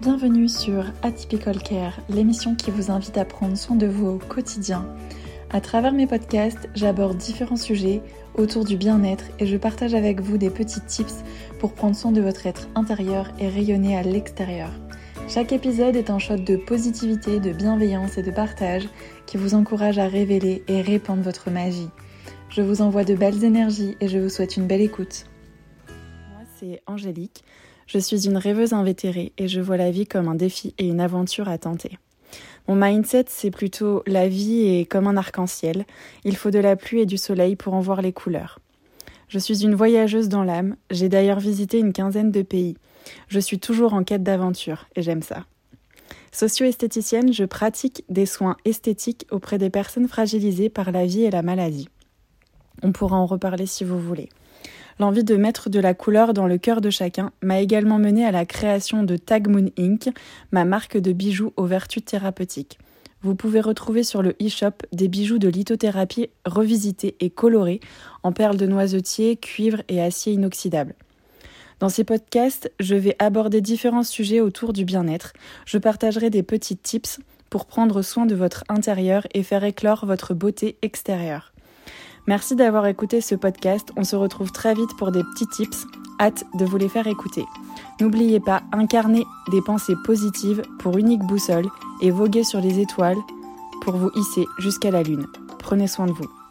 Bienvenue sur Atypical Care, l'émission qui vous invite à prendre soin de vous au quotidien. À travers mes podcasts, j'aborde différents sujets autour du bien-être et je partage avec vous des petits tips pour prendre soin de votre être intérieur et rayonner à l'extérieur. Chaque épisode est un shot de positivité, de bienveillance et de partage qui vous encourage à révéler et répandre votre magie. Je vous envoie de belles énergies et je vous souhaite une belle écoute. C'est Angélique. Je suis une rêveuse invétérée et je vois la vie comme un défi et une aventure à tenter. Mon mindset, c'est plutôt la vie est comme un arc-en-ciel. Il faut de la pluie et du soleil pour en voir les couleurs. Je suis une voyageuse dans l'âme. J'ai d'ailleurs visité une quinzaine de pays. Je suis toujours en quête d'aventure et j'aime ça. Socio-esthéticienne, je pratique des soins esthétiques auprès des personnes fragilisées par la vie et la maladie. On pourra en reparler si vous voulez. L'envie de mettre de la couleur dans le cœur de chacun m'a également mené à la création de Tag Moon Inc., ma marque de bijoux aux vertus thérapeutiques. Vous pouvez retrouver sur le e-shop des bijoux de lithothérapie revisités et colorés en perles de noisetier, cuivre et acier inoxydable. Dans ces podcasts, je vais aborder différents sujets autour du bien-être. Je partagerai des petits tips pour prendre soin de votre intérieur et faire éclore votre beauté extérieure. Merci d'avoir écouté ce podcast. On se retrouve très vite pour des petits tips. Hâte de vous les faire écouter. N'oubliez pas, incarner des pensées positives pour unique boussole et voguer sur les étoiles pour vous hisser jusqu'à la lune. Prenez soin de vous.